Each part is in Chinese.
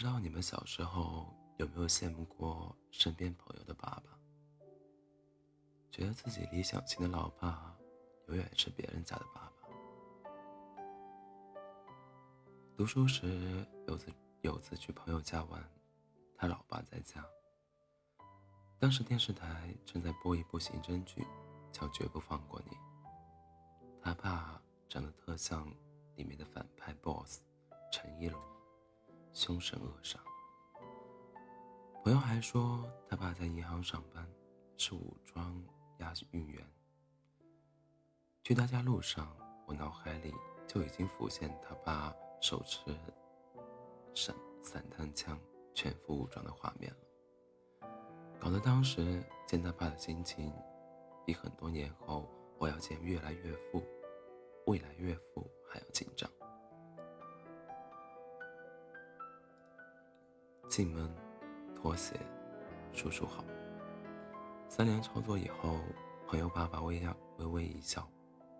不知道你们小时候有没有羡慕过身边朋友的爸爸，觉得自己理想型的老爸永远是别人家的爸爸。读书时有次有次去朋友家玩，他老爸在家。当时电视台正在播一部刑侦剧，叫《绝不放过你》。他爸长得特像里面的反派 BOSS 陈一龙。凶神恶煞。朋友还说，他爸在银行上班，是武装押运员。去他家路上，我脑海里就已经浮现他爸手持散散弹枪、全副武装的画面了，搞得当时见他爸的心情，比很多年后我要见越来越富、未来岳父还要紧张。进门，脱鞋，叔叔好。三连操作以后，朋友爸爸微笑微微一笑：“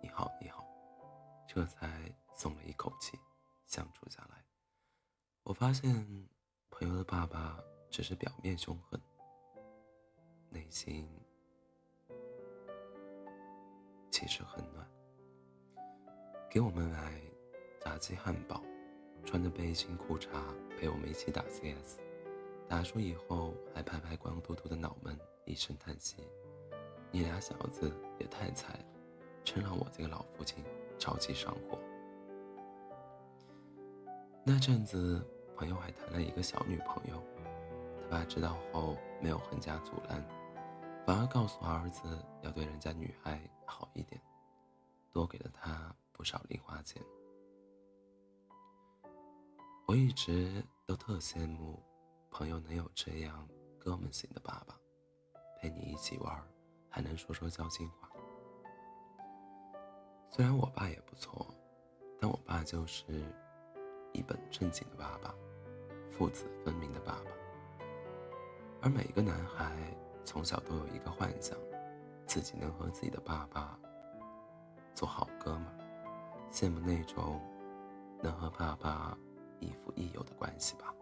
你好，你好。”这才松了一口气，相处下来。我发现，朋友的爸爸只是表面凶狠，内心其实很暖，给我们来炸鸡汉堡。穿着背心裤衩陪我们一起打 CS，打输以后还拍拍光秃秃的脑门，一声叹息：“你俩小子也太菜了，真让我这个老父亲着急上火。”那阵子，朋友还谈了一个小女朋友，他爸知道后没有横加阻拦，反而告诉儿子要对人家女孩好一点，多给了他不少零花钱。我一直都特羡慕朋友能有这样哥们型的爸爸，陪你一起玩，还能说说交心话。虽然我爸也不错，但我爸就是一本正经的爸爸，父子分明的爸爸。而每一个男孩从小都有一个幻想，自己能和自己的爸爸做好哥们，羡慕那种能和爸爸。亦父亦友的关系吧。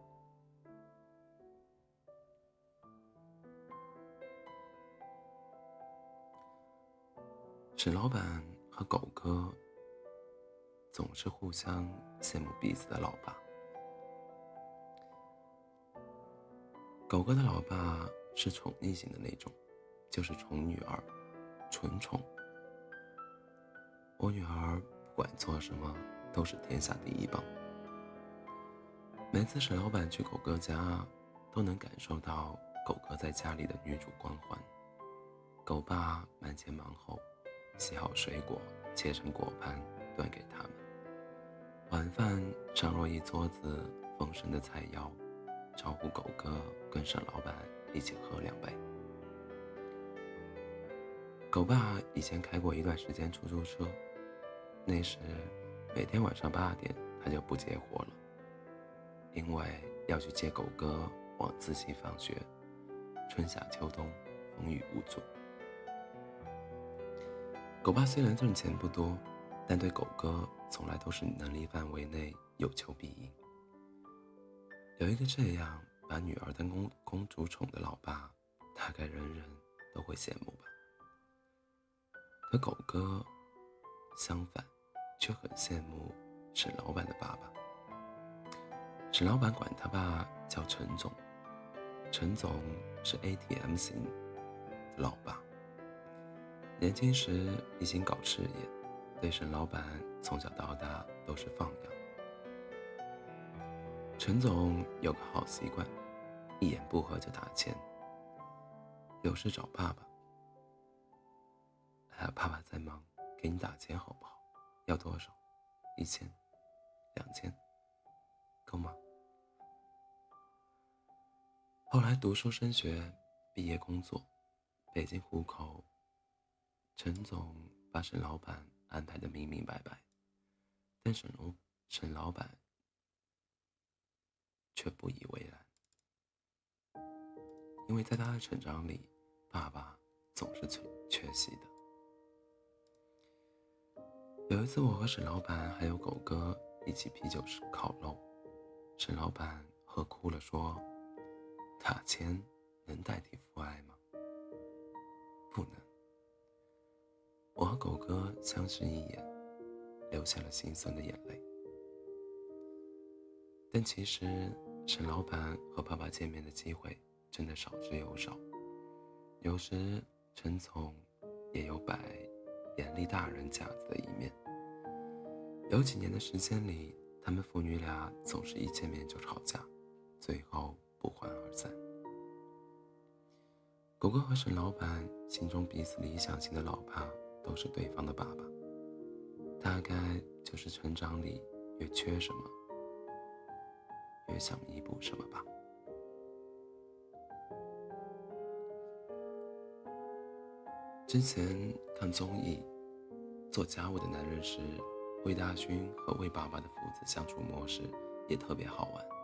沈老板和狗哥总是互相羡慕彼此的老爸。狗哥的老爸是宠溺型的那种，就是宠女儿，纯宠。我女儿不管做什么都是天下第一棒。每次沈老板去狗哥家，都能感受到狗哥在家里的女主光环。狗爸忙前忙后，洗好水果，切成果盘端给他们。晚饭上落一桌子丰盛的菜肴，招呼狗哥跟沈老板一起喝两杯。狗爸以前开过一段时间出租车，那时每天晚上八点他就不接活了。因为要去接狗哥往自习放学，春夏秋冬风雨无阻。狗爸虽然挣钱不多，但对狗哥从来都是能力范围内有求必应。有一个这样把女儿当公公主宠的老爸，大概人人都会羡慕吧。可狗哥相反，却很羡慕沈老板的爸爸。沈老板管他爸叫陈总，陈总是 ATM 型的老爸。年轻时一心搞事业，对沈老板从小到大都是放养。陈总有个好习惯，一言不合就打钱，有事找爸爸。哎，爸爸在忙，给你打钱好不好？要多少？一千？两千？够吗？后来读书升学，毕业工作，北京户口。陈总把沈老板安排的明明白白，但沈龙沈老板却不以为然，因为在他的成长里，爸爸总是缺缺席的。有一次，我和沈老板还有狗哥一起啤酒烤肉。沈老板喝哭了，说：“打钱能代替父爱吗？不能。”我和狗哥相视一眼，流下了心酸的眼泪。但其实，沈老板和爸爸见面的机会真的少之又少。有时，陈总也有摆严厉大人架子的一面。有几年的时间里，他们父女俩总是一见面就吵架，最后不欢而散。狗哥和沈老板心中彼此理想型的老爸都是对方的爸爸，大概就是成长里越缺什么。越想弥补什么吧。之前看综艺《做家务的男人》时，魏大勋和魏爸爸的父子相处模式也特别好玩。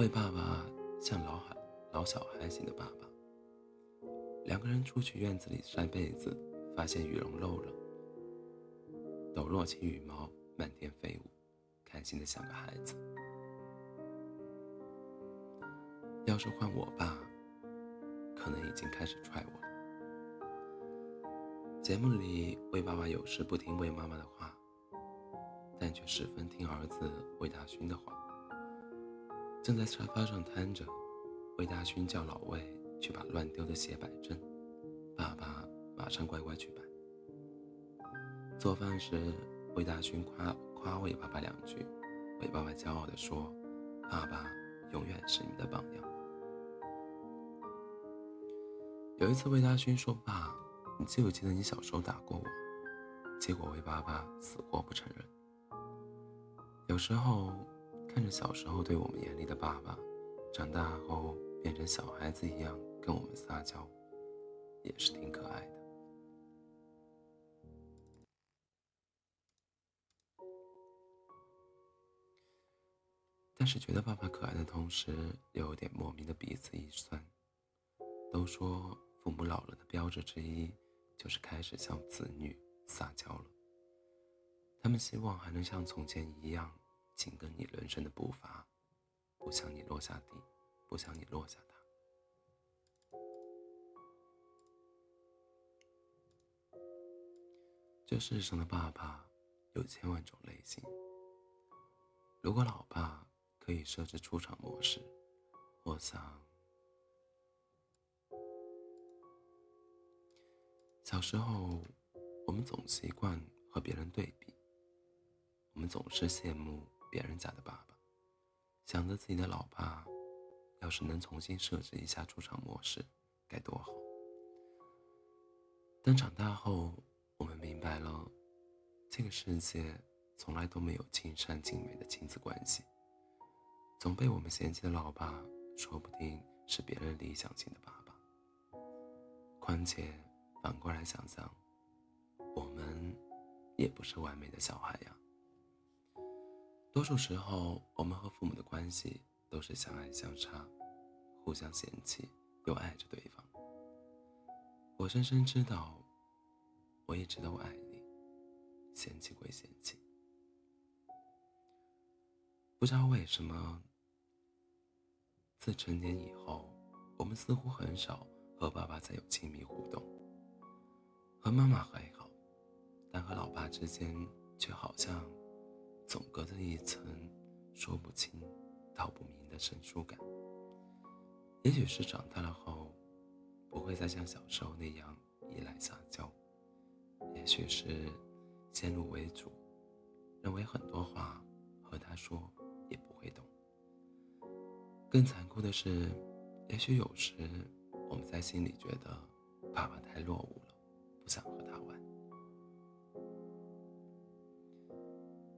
魏爸爸像老孩老小孩型的爸爸，两个人出去院子里晒被子，发现羽绒漏了，抖落起羽毛，满天飞舞。开心的像个孩子。要是换我爸，可能已经开始踹我了。节目里，魏爸爸有时不听魏妈妈的话，但却十分听儿子魏大勋的话。正在沙发上瘫着，魏大勋叫老魏去把乱丢的鞋摆正，爸爸马上乖乖去摆。做饭时，魏大勋夸。夸魏爸爸两句，魏爸爸骄傲地说：“爸爸永远是你的榜样。”有一次，魏大勋说：“爸，你记不记得你小时候打过我？”结果魏爸爸死活不承认。有时候看着小时候对我们严厉的爸爸，长大后变成小孩子一样跟我们撒娇，也是挺可爱的。但是觉得爸爸可爱的同时，又有点莫名的鼻子一酸。都说父母老了的标志之一，就是开始向子女撒娇了。他们希望还能像从前一样紧跟你人生的步伐，不想你落下地，不想你落下他。这世上的爸爸有千万种类型，如果老爸。可以设置出场模式。我想，小时候我们总习惯和别人对比，我们总是羡慕别人家的爸爸，想着自己的老爸要是能重新设置一下出场模式，该多好。但长大后，我们明白了，这个世界从来都没有尽善尽美的亲子关系。总被我们嫌弃的老爸，说不定是别人理想型的爸爸。况且反过来想想，我们也不是完美的小孩呀。多数时候，我们和父母的关系都是相爱相杀，互相嫌弃又爱着对方。我深深知道，我一直都爱你，嫌弃归嫌弃，不知道为什么。自成年以后，我们似乎很少和爸爸再有亲密互动。和妈妈还好，但和老爸之间却好像总隔着一层说不清道不明的生疏感。也许是长大了后，不会再像小时候那样依赖撒娇；也许是先入为主，认为很多话和他说也不会懂。更残酷的是，也许有时我们在心里觉得爸爸太落伍了，不想和他玩。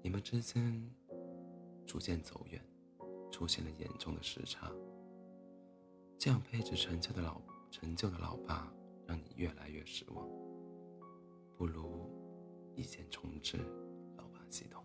你们之间逐渐走远，出现了严重的时差。这样配置陈旧的老陈旧的老爸，让你越来越失望。不如一键重置老爸系统。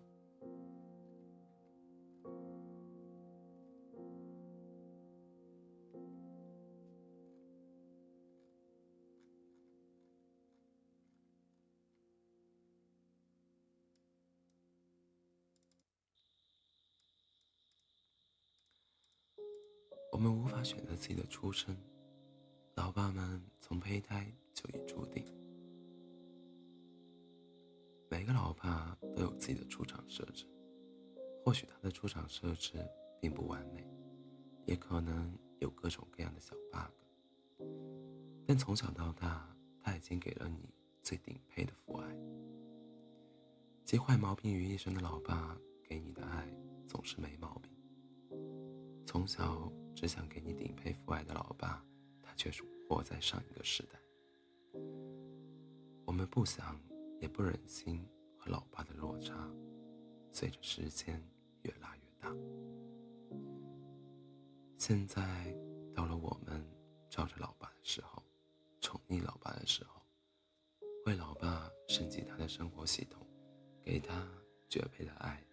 我们无法选择自己的出身，老爸们从胚胎就已注定。每个老爸都有自己的出场设置，或许他的出场设置并不完美，也可能有各种各样的小 bug，但从小到大，他已经给了你最顶配的父爱。集坏毛病于一身的老爸给你的爱总是没毛病。从小只想给你顶配父爱的老爸，他却是活在上一个时代。我们不想也不忍心和老爸的落差随着时间越拉越大。现在到了我们照着老爸的时候，宠溺老爸的时候，为老爸升级他的生活系统，给他绝配的爱。